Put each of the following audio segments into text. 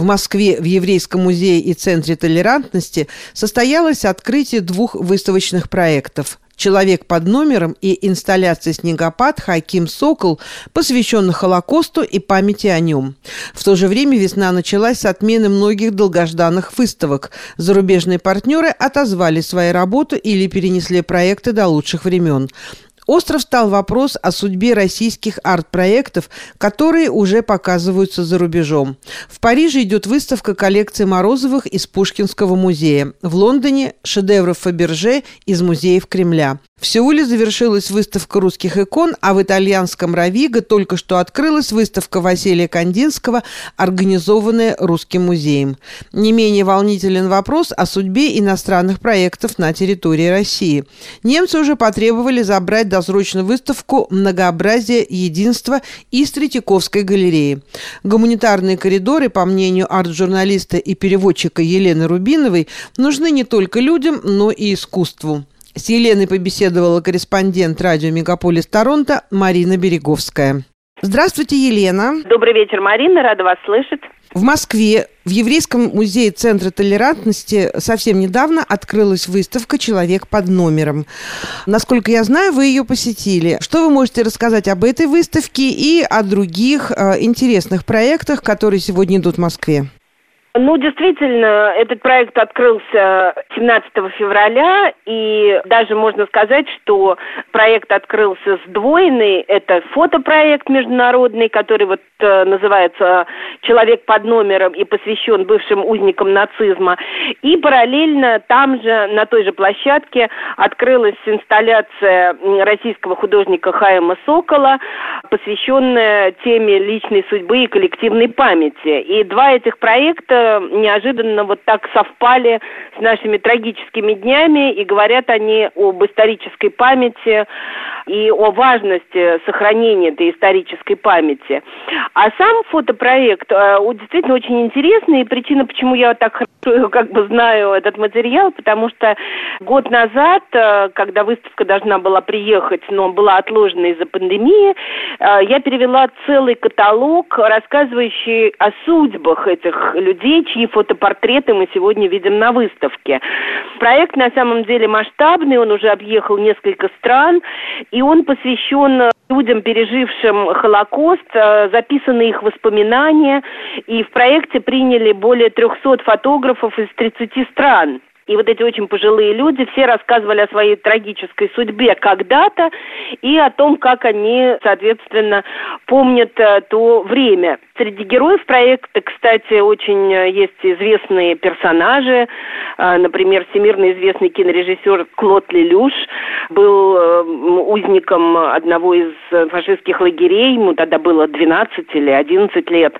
В Москве в Еврейском музее и Центре толерантности состоялось открытие двух выставочных проектов «Человек под номером» и инсталляция «Снегопад» Хаким Сокол, посвященных Холокосту и памяти о нем. В то же время весна началась с отмены многих долгожданных выставок. Зарубежные партнеры отозвали свои работы или перенесли проекты до лучших времен. Остров стал вопрос о судьбе российских арт-проектов, которые уже показываются за рубежом. В Париже идет выставка коллекции Морозовых из Пушкинского музея. В Лондоне – шедевров Фаберже из музеев Кремля. В Сеуле завершилась выставка русских икон, а в итальянском Равиго только что открылась выставка Василия Кандинского, организованная Русским музеем. Не менее волнителен вопрос о судьбе иностранных проектов на территории России. Немцы уже потребовали забрать досрочно выставку «Многообразие единства» из Третьяковской галереи. Гуманитарные коридоры, по мнению арт-журналиста и переводчика Елены Рубиновой, нужны не только людям, но и искусству. С Еленой побеседовала корреспондент радио «Мегаполис Торонто» Марина Береговская. Здравствуйте, Елена. Добрый вечер, Марина. Рада вас слышать. В Москве в Еврейском музее Центра толерантности совсем недавно открылась выставка «Человек под номером». Насколько я знаю, вы ее посетили. Что вы можете рассказать об этой выставке и о других э, интересных проектах, которые сегодня идут в Москве? Ну, действительно, этот проект открылся 17 февраля, и даже можно сказать, что проект открылся сдвоенный. Это фотопроект международный, который вот э, называется «Человек под номером» и посвящен бывшим узникам нацизма. И параллельно там же, на той же площадке, открылась инсталляция российского художника Хайма Сокола, посвященная теме личной судьбы и коллективной памяти. И два этих проекта неожиданно вот так совпали с нашими трагическими днями, и говорят они об исторической памяти и о важности сохранения этой исторической памяти. А сам фотопроект э, действительно очень интересный, и причина, почему я так хорошо как бы знаю этот материал, потому что год назад, э, когда выставка должна была приехать, но была отложена из-за пандемии, э, я перевела целый каталог, рассказывающий о судьбах этих людей, людей, чьи фотопортреты мы сегодня видим на выставке. Проект на самом деле масштабный, он уже объехал несколько стран, и он посвящен людям, пережившим Холокост, э, записаны их воспоминания, и в проекте приняли более 300 фотографов из 30 стран. И вот эти очень пожилые люди все рассказывали о своей трагической судьбе когда-то и о том, как они, соответственно, помнят э, то время. Среди героев проекта, кстати, очень э, есть известные персонажи. Э, например, всемирно известный кинорежиссер Клод Лелюш был узником одного из фашистских лагерей. Ему тогда было 12 или 11 лет.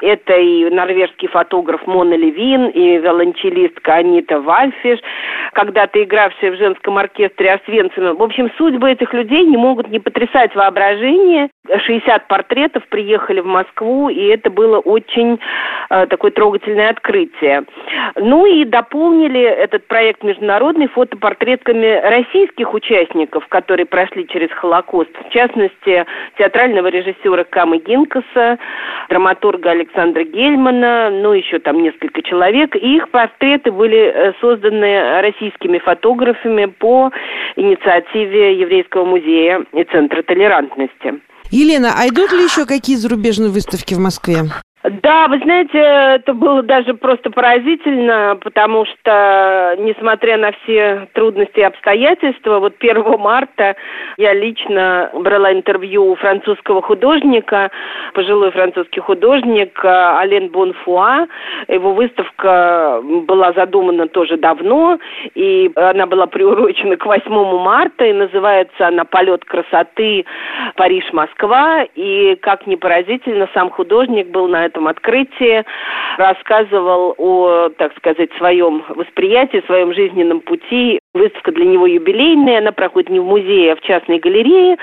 Это и норвежский фотограф Мона Левин, и виолончелистка Анита Валь, Альфиш, когда-то игравшая в женском оркестре Освенцима. В общем, судьбы этих людей не могут не потрясать воображение. 60 портретов приехали в Москву, и это было очень э, такое трогательное открытие. Ну и дополнили этот проект международный фотопортретками российских участников, которые прошли через Холокост. В частности, театрального режиссера Камы Гинкаса, драматурга Александра Гельмана, ну еще там несколько человек. И их портреты были э, созданы созданы российскими фотографами по инициативе Еврейского музея и Центра толерантности. Елена, а идут ли еще какие зарубежные выставки в Москве? Да, вы знаете, это было даже просто поразительно, потому что, несмотря на все трудности и обстоятельства, вот 1 марта я лично брала интервью у французского художника, пожилой французский художник э, Ален Бонфуа. Его выставка была задумана тоже давно, и она была приурочена к 8 марта, и называется она «Полет красоты. Париж-Москва». И, как ни поразительно, сам художник был на этом открытии рассказывал о, так сказать, своем восприятии, своем жизненном пути Выставка для него юбилейная, она проходит не в музее, а в частной галерее.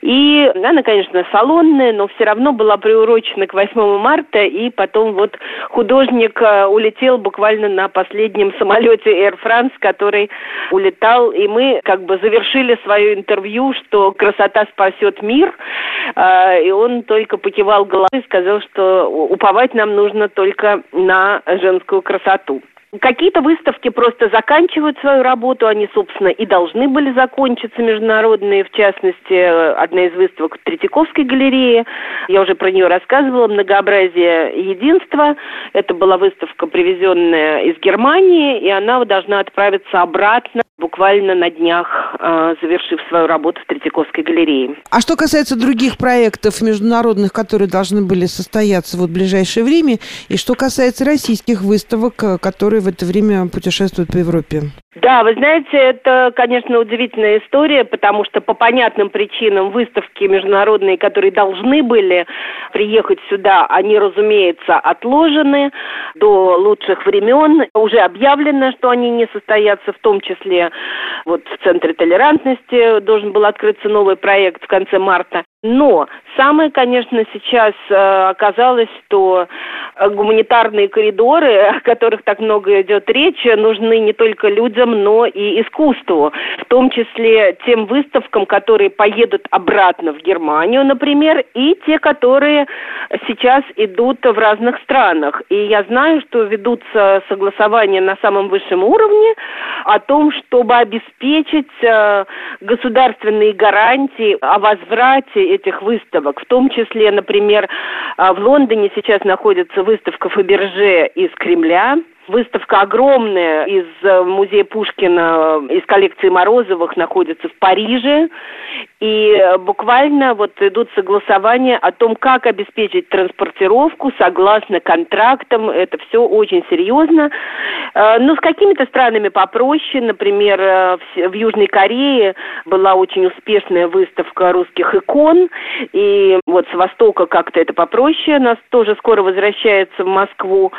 И она, конечно, салонная, но все равно была приурочена к 8 марта, и потом вот художник э, улетел буквально на последнем самолете Air France, который улетал, и мы как бы завершили свое интервью, что красота спасет мир, э, и он только покивал головой и сказал, что уповать нам нужно только на женскую красоту. Какие-то выставки просто заканчивают свою работу, они, собственно, и должны были закончиться международные, в частности, одна из выставок Третьяковской галерее, я уже про нее рассказывала, «Многообразие единства», это была выставка, привезенная из Германии, и она должна отправиться обратно буквально на днях, э, завершив свою работу в Третьяковской галерее. А что касается других проектов международных, которые должны были состояться вот в ближайшее время, и что касается российских выставок, э, которые в это время путешествуют по Европе? Да, вы знаете, это, конечно, удивительная история, потому что по понятным причинам выставки международные, которые должны были приехать сюда, они, разумеется, отложены до лучших времен. Уже объявлено, что они не состоятся, в том числе вот в Центре толерантности должен был открыться новый проект в конце марта. Но самое, конечно, сейчас э, оказалось, что гуманитарные коридоры, о которых так много идет речь, нужны не только людям, но и искусству. В том числе тем выставкам, которые поедут обратно в Германию, например, и те, которые сейчас идут в разных странах. И я знаю, что ведутся согласования на самом высшем уровне о том, чтобы обеспечить э, государственные гарантии о возврате этих выставок. В том числе, например, э, в Лондоне сейчас находится выставка Фаберже из Кремля, Выставка огромная из э, музея Пушкина, из коллекции Морозовых находится в Париже. И э, буквально вот идут согласования о том, как обеспечить транспортировку согласно контрактам. Это все очень серьезно. Э, но с какими-то странами попроще. Например, в Южной Корее была очень успешная выставка русских икон. И вот с Востока как-то это попроще. Нас тоже скоро возвращается в Москву.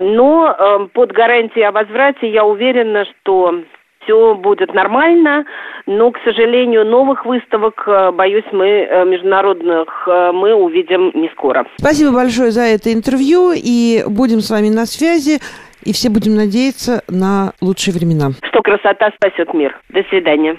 Но эм, под гарантией о возврате я уверена, что все будет нормально, но, к сожалению, новых выставок, э, боюсь, мы э, международных э, мы увидим не скоро. Спасибо большое за это интервью, и будем с вами на связи, и все будем надеяться на лучшие времена. Что красота спасет мир. До свидания.